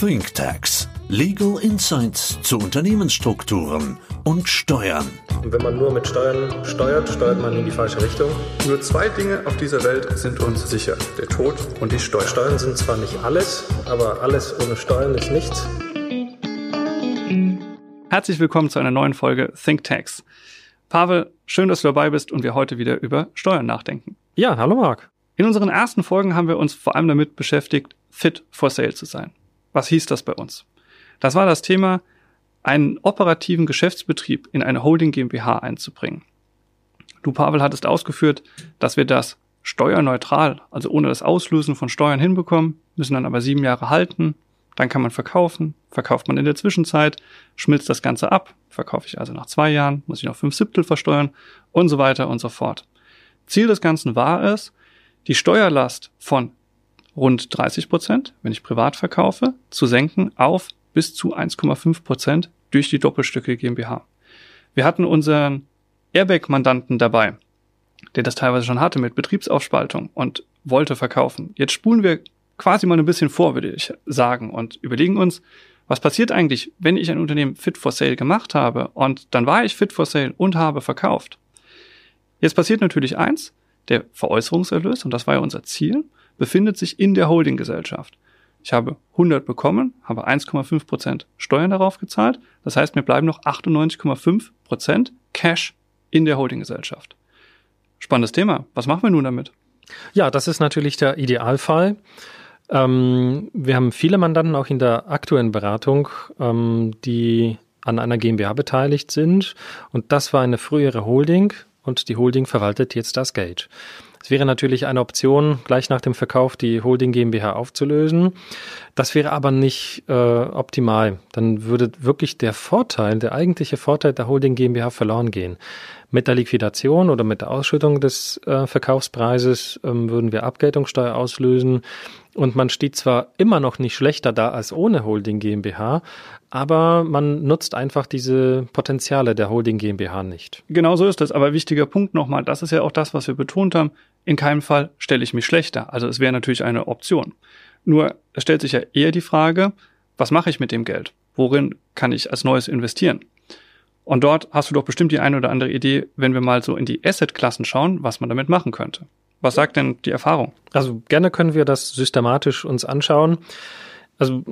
ThinkTax. Legal Insights zu Unternehmensstrukturen und Steuern. Und wenn man nur mit Steuern steuert, steuert man in die falsche Richtung. Nur zwei Dinge auf dieser Welt sind uns sicher. Der Tod und die Steuern. Steuern sind zwar nicht alles, aber alles ohne Steuern ist nichts. Herzlich willkommen zu einer neuen Folge ThinkTax. Pavel, schön, dass du dabei bist und wir heute wieder über Steuern nachdenken. Ja, hallo Marc. In unseren ersten Folgen haben wir uns vor allem damit beschäftigt, fit for sale zu sein. Was hieß das bei uns? Das war das Thema, einen operativen Geschäftsbetrieb in eine Holding GmbH einzubringen. Du, Pavel, hattest ausgeführt, dass wir das steuerneutral, also ohne das Auslösen von Steuern hinbekommen, müssen dann aber sieben Jahre halten, dann kann man verkaufen, verkauft man in der Zwischenzeit, schmilzt das Ganze ab, verkaufe ich also nach zwei Jahren, muss ich noch fünf Siebtel versteuern und so weiter und so fort. Ziel des Ganzen war es, die Steuerlast von rund 30 Prozent, wenn ich privat verkaufe, zu senken auf bis zu 1,5 Prozent durch die Doppelstücke GmbH. Wir hatten unseren Airbag-Mandanten dabei, der das teilweise schon hatte mit Betriebsaufspaltung und wollte verkaufen. Jetzt spulen wir quasi mal ein bisschen vor, würde ich sagen, und überlegen uns, was passiert eigentlich, wenn ich ein Unternehmen fit for sale gemacht habe und dann war ich fit for sale und habe verkauft. Jetzt passiert natürlich eins, der Veräußerungserlös, und das war ja unser Ziel, befindet sich in der Holdinggesellschaft. Ich habe 100 bekommen, habe 1,5 Prozent Steuern darauf gezahlt. Das heißt, mir bleiben noch 98,5 Prozent Cash in der Holdinggesellschaft. Spannendes Thema. Was machen wir nun damit? Ja, das ist natürlich der Idealfall. Ähm, wir haben viele Mandanten auch in der aktuellen Beratung, ähm, die an einer GmbH beteiligt sind. Und das war eine frühere Holding und die Holding verwaltet jetzt das Geld. Es wäre natürlich eine Option, gleich nach dem Verkauf die Holding GmbH aufzulösen. Das wäre aber nicht äh, optimal. Dann würde wirklich der Vorteil, der eigentliche Vorteil der Holding GmbH verloren gehen. Mit der Liquidation oder mit der Ausschüttung des äh, Verkaufspreises ähm, würden wir Abgeltungssteuer auslösen. Und man steht zwar immer noch nicht schlechter da als ohne Holding GmbH, aber man nutzt einfach diese Potenziale der Holding GmbH nicht. Genau so ist das. Aber wichtiger Punkt nochmal, das ist ja auch das, was wir betont haben. In keinem Fall stelle ich mich schlechter. Also es wäre natürlich eine Option. Nur es stellt sich ja eher die Frage, was mache ich mit dem Geld? Worin kann ich als Neues investieren? Und dort hast du doch bestimmt die eine oder andere Idee, wenn wir mal so in die Asset-Klassen schauen, was man damit machen könnte. Was sagt denn die Erfahrung? Also gerne können wir das systematisch uns anschauen. Also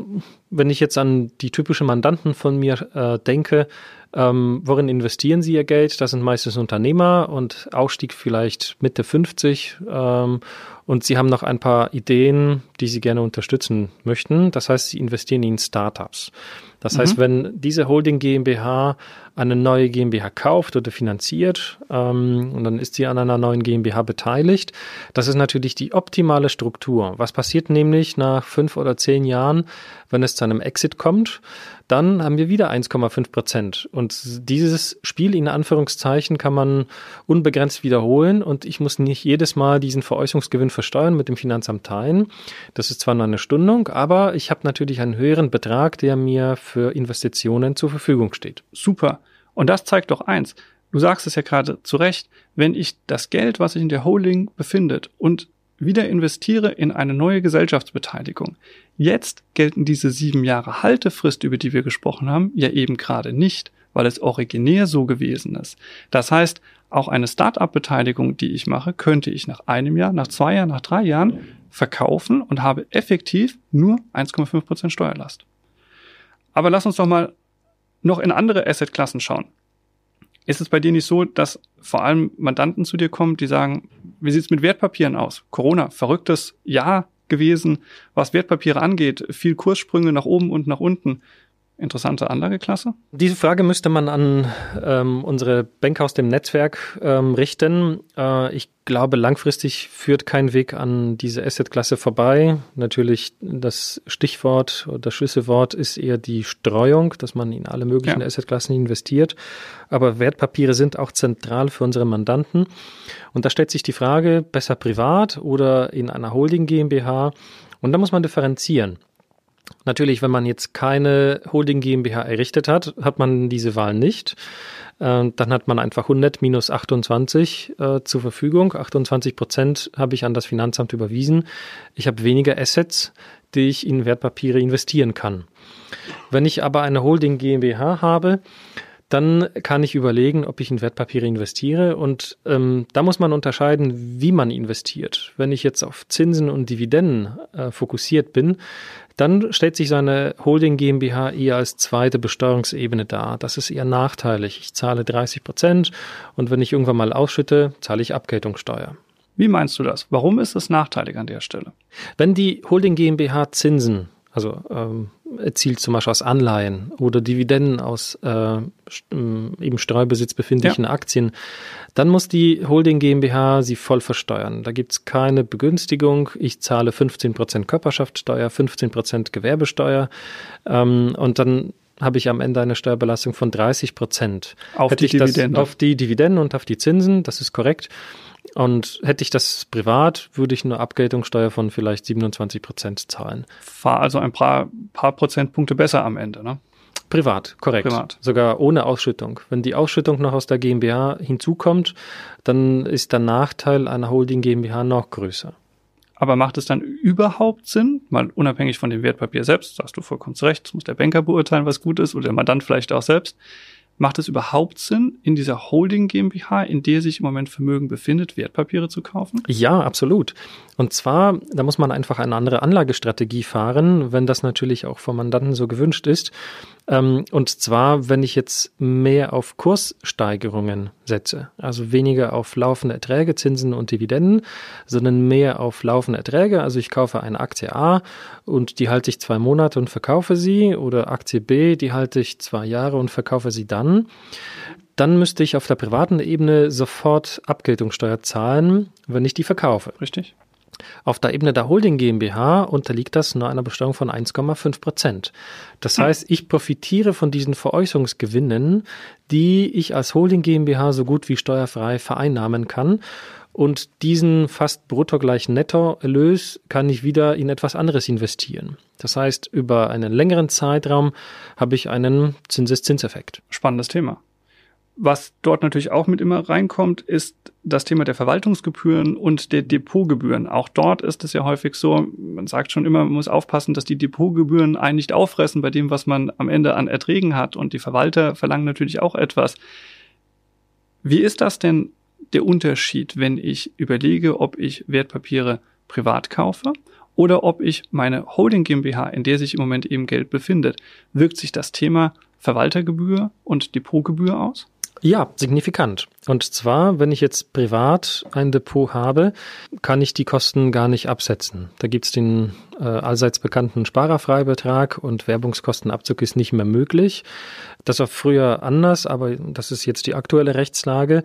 wenn ich jetzt an die typischen Mandanten von mir äh, denke, ähm, worin investieren sie ihr Geld? Das sind meistens Unternehmer und Ausstieg vielleicht Mitte 50 ähm, und sie haben noch ein paar Ideen, die sie gerne unterstützen möchten. Das heißt, sie investieren in Startups. Das mhm. heißt, wenn diese Holding GmbH eine neue GmbH kauft oder finanziert ähm, und dann ist sie an einer neuen GmbH beteiligt, das ist natürlich die optimale Struktur. Was passiert nämlich nach fünf oder zehn Jahren, wenn es zu einem Exit kommt? Dann haben wir wieder 1,5 Prozent. Und dieses Spiel in Anführungszeichen kann man unbegrenzt wiederholen und ich muss nicht jedes Mal diesen Veräußerungsgewinn versteuern mit dem Finanzamt teilen. Das ist zwar nur eine Stundung, aber ich habe natürlich einen höheren Betrag, der mir für Investitionen zur Verfügung steht. Super. Und das zeigt doch eins. Du sagst es ja gerade zu Recht, wenn ich das Geld, was sich in der Holding befindet und wieder investiere in eine neue Gesellschaftsbeteiligung. Jetzt gelten diese sieben Jahre Haltefrist, über die wir gesprochen haben, ja eben gerade nicht, weil es originär so gewesen ist. Das heißt, auch eine Start-up-Beteiligung, die ich mache, könnte ich nach einem Jahr, nach zwei Jahren, nach drei Jahren verkaufen und habe effektiv nur 1,5 Prozent Steuerlast. Aber lass uns doch mal noch in andere Assetklassen schauen. Ist es bei dir nicht so, dass vor allem Mandanten zu dir kommen, die sagen, wie sieht's mit Wertpapieren aus? Corona, verrücktes Jahr gewesen, was Wertpapiere angeht, viel Kurssprünge nach oben und nach unten interessante Anlageklasse? Diese Frage müsste man an ähm, unsere Bank aus dem Netzwerk ähm, richten. Äh, ich glaube, langfristig führt kein Weg an diese Assetklasse vorbei. Natürlich das Stichwort oder das Schlüsselwort ist eher die Streuung, dass man in alle möglichen ja. Assetklassen investiert. Aber Wertpapiere sind auch zentral für unsere Mandanten. Und da stellt sich die Frage, besser privat oder in einer Holding GmbH? Und da muss man differenzieren. Natürlich, wenn man jetzt keine Holding GmbH errichtet hat, hat man diese Wahl nicht. Äh, dann hat man einfach 100 minus 28 äh, zur Verfügung. 28 Prozent habe ich an das Finanzamt überwiesen. Ich habe weniger Assets, die ich in Wertpapiere investieren kann. Wenn ich aber eine Holding GmbH habe, dann kann ich überlegen, ob ich in Wertpapiere investiere. Und ähm, da muss man unterscheiden, wie man investiert. Wenn ich jetzt auf Zinsen und Dividenden äh, fokussiert bin, dann stellt sich seine Holding GmbH eher als zweite Besteuerungsebene dar. Das ist eher nachteilig. Ich zahle 30 Prozent und wenn ich irgendwann mal ausschütte, zahle ich Abgeltungssteuer. Wie meinst du das? Warum ist es nachteilig an der Stelle? Wenn die Holding GmbH Zinsen also ähm, erzielt zum Beispiel aus Anleihen oder Dividenden aus äh, im Streubesitz befindlichen ja. Aktien, dann muss die Holding GmbH sie voll versteuern. Da gibt's keine Begünstigung. Ich zahle 15% Körperschaftssteuer, 15% Gewerbesteuer ähm, und dann habe ich am Ende eine Steuerbelastung von 30 Prozent. Auf Hätte die Dividenden. Auf die Dividenden und auf die Zinsen, das ist korrekt. Und hätte ich das privat, würde ich eine Abgeltungssteuer von vielleicht 27 Prozent zahlen. War also ein paar, paar Prozentpunkte besser am Ende, ne? Privat, korrekt. Privat. Sogar ohne Ausschüttung. Wenn die Ausschüttung noch aus der GmbH hinzukommt, dann ist der Nachteil einer Holding GmbH noch größer. Aber macht es dann überhaupt Sinn, mal unabhängig von dem Wertpapier selbst, sagst du vollkommen recht, das muss der Banker beurteilen, was gut ist, oder der Mandant vielleicht auch selbst, Macht es überhaupt Sinn, in dieser Holding GmbH, in der sich im Moment Vermögen befindet, Wertpapiere zu kaufen? Ja, absolut. Und zwar, da muss man einfach eine andere Anlagestrategie fahren, wenn das natürlich auch vom Mandanten so gewünscht ist. Ähm, und zwar, wenn ich jetzt mehr auf Kurssteigerungen setze, also weniger auf laufende Erträge, Zinsen und Dividenden, sondern mehr auf laufende Erträge. Also ich kaufe eine Aktie A und die halte ich zwei Monate und verkaufe sie oder Aktie B, die halte ich zwei Jahre und verkaufe sie dann dann müsste ich auf der privaten Ebene sofort Abgeltungssteuer zahlen, wenn ich die verkaufe. Richtig. Auf der Ebene der Holding GmbH unterliegt das nur einer Besteuerung von 1,5 Prozent. Das hm. heißt, ich profitiere von diesen Veräußerungsgewinnen, die ich als Holding GmbH so gut wie steuerfrei vereinnahmen kann. Und diesen fast brutto gleich Nettoerlös kann ich wieder in etwas anderes investieren. Das heißt, über einen längeren Zeitraum habe ich einen Zinseszinseffekt. Spannendes Thema. Was dort natürlich auch mit immer reinkommt, ist das Thema der Verwaltungsgebühren und der Depotgebühren. Auch dort ist es ja häufig so, man sagt schon immer, man muss aufpassen, dass die Depotgebühren einen nicht auffressen bei dem, was man am Ende an Erträgen hat. Und die Verwalter verlangen natürlich auch etwas. Wie ist das denn der Unterschied, wenn ich überlege, ob ich Wertpapiere privat kaufe oder ob ich meine Holding GmbH, in der sich im Moment eben Geld befindet? Wirkt sich das Thema Verwaltergebühr und Depotgebühr aus? Ja, signifikant. Und zwar, wenn ich jetzt privat ein Depot habe, kann ich die Kosten gar nicht absetzen. Da gibt's den äh, allseits bekannten Sparerfreibetrag und Werbungskostenabzug ist nicht mehr möglich. Das war früher anders, aber das ist jetzt die aktuelle Rechtslage.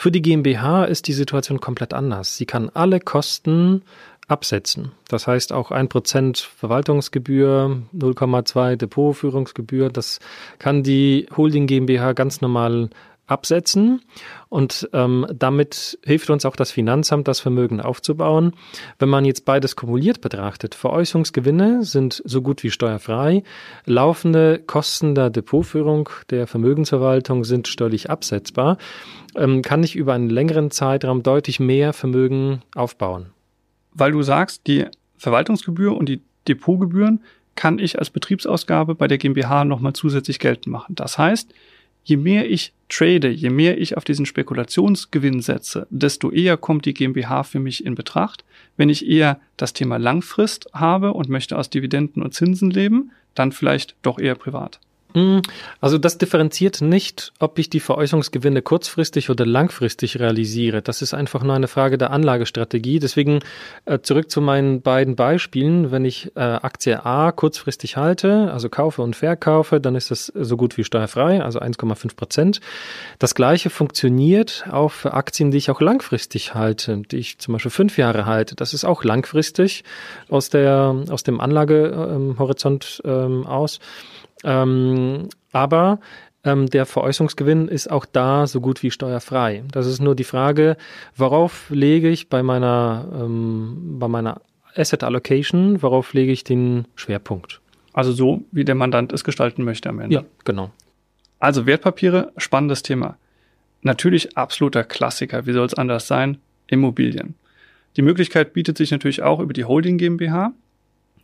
Für die GmbH ist die Situation komplett anders. Sie kann alle Kosten absetzen. Das heißt auch ein Prozent Verwaltungsgebühr, 0,2 Depotführungsgebühr, das kann die Holding GmbH ganz normal absetzen und ähm, damit hilft uns auch das Finanzamt, das Vermögen aufzubauen. Wenn man jetzt beides kumuliert betrachtet, Veräußerungsgewinne sind so gut wie steuerfrei, laufende Kosten der Depotführung der Vermögensverwaltung sind steuerlich absetzbar, ähm, kann ich über einen längeren Zeitraum deutlich mehr Vermögen aufbauen weil du sagst, die Verwaltungsgebühr und die Depotgebühren kann ich als Betriebsausgabe bei der GmbH nochmal zusätzlich geltend machen. Das heißt, je mehr ich trade, je mehr ich auf diesen Spekulationsgewinn setze, desto eher kommt die GmbH für mich in Betracht. Wenn ich eher das Thema Langfrist habe und möchte aus Dividenden und Zinsen leben, dann vielleicht doch eher privat. Hm, also das differenziert nicht, ob ich die Veräußerungsgewinne kurzfristig oder langfristig realisiere. Das ist einfach nur eine Frage der Anlagestrategie. Deswegen äh, zurück zu meinen beiden Beispielen. Wenn ich äh, Aktie A kurzfristig halte, also kaufe und verkaufe, dann ist das so gut wie steuerfrei, also 1,5 Prozent. Das gleiche funktioniert auch für Aktien, die ich auch langfristig halte, die ich zum Beispiel fünf Jahre halte. Das ist auch langfristig aus, der, aus dem Anlagehorizont ähm, aus. Ähm, aber ähm, der Veräußerungsgewinn ist auch da so gut wie steuerfrei. Das ist nur die Frage, worauf lege ich bei meiner, ähm, bei meiner Asset Allocation, worauf lege ich den Schwerpunkt? Also so, wie der Mandant es gestalten möchte am Ende. Ja, genau. Also Wertpapiere, spannendes Thema. Natürlich absoluter Klassiker, wie soll es anders sein? Immobilien. Die Möglichkeit bietet sich natürlich auch über die Holding GmbH.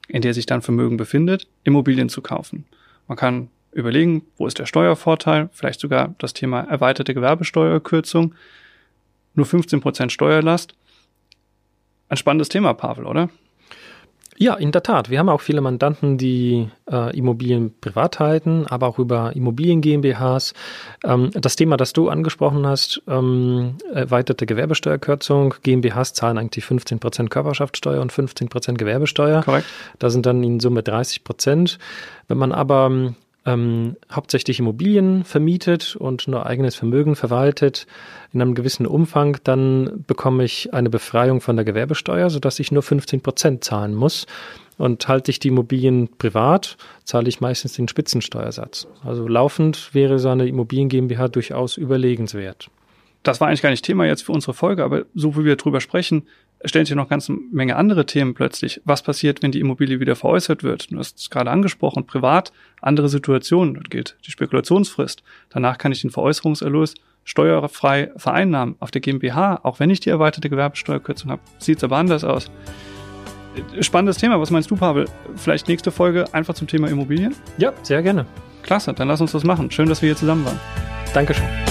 in der sich dann Vermögen befindet, Immobilien zu kaufen. Man kann überlegen, wo ist der Steuervorteil, vielleicht sogar das Thema erweiterte Gewerbesteuerkürzung, nur 15 Prozent Steuerlast. Ein spannendes Thema, Pavel, oder? Ja, in der Tat. Wir haben auch viele Mandanten, die äh, Immobilien privat halten, aber auch über Immobilien GmbHs. Ähm, das Thema, das du angesprochen hast, ähm, erweiterte Gewerbesteuerkürzung. GmbHs zahlen eigentlich 15 Prozent Körperschaftssteuer und 15 Prozent Gewerbesteuer. Korrekt. Da sind dann in Summe 30 Prozent. Wenn man aber ähm, hauptsächlich Immobilien vermietet und nur eigenes Vermögen verwaltet in einem gewissen Umfang, dann bekomme ich eine Befreiung von der Gewerbesteuer, sodass ich nur 15 Prozent zahlen muss. Und halte ich die Immobilien privat, zahle ich meistens den Spitzensteuersatz. Also laufend wäre so eine Immobilien GmbH durchaus überlegenswert. Das war eigentlich gar nicht Thema jetzt für unsere Folge, aber so wie wir drüber sprechen, stellen sich noch ganz eine Menge andere Themen plötzlich. Was passiert, wenn die Immobilie wieder veräußert wird? Du hast es gerade angesprochen, privat, andere Situationen. Dort gilt die Spekulationsfrist. Danach kann ich den Veräußerungserlös steuerfrei vereinnahmen. Auf der GmbH, auch wenn ich die erweiterte Gewerbesteuerkürzung habe, sieht es aber anders aus. Spannendes Thema. Was meinst du, Pavel? Vielleicht nächste Folge einfach zum Thema Immobilien? Ja, sehr gerne. Klasse, dann lass uns das machen. Schön, dass wir hier zusammen waren. Dankeschön.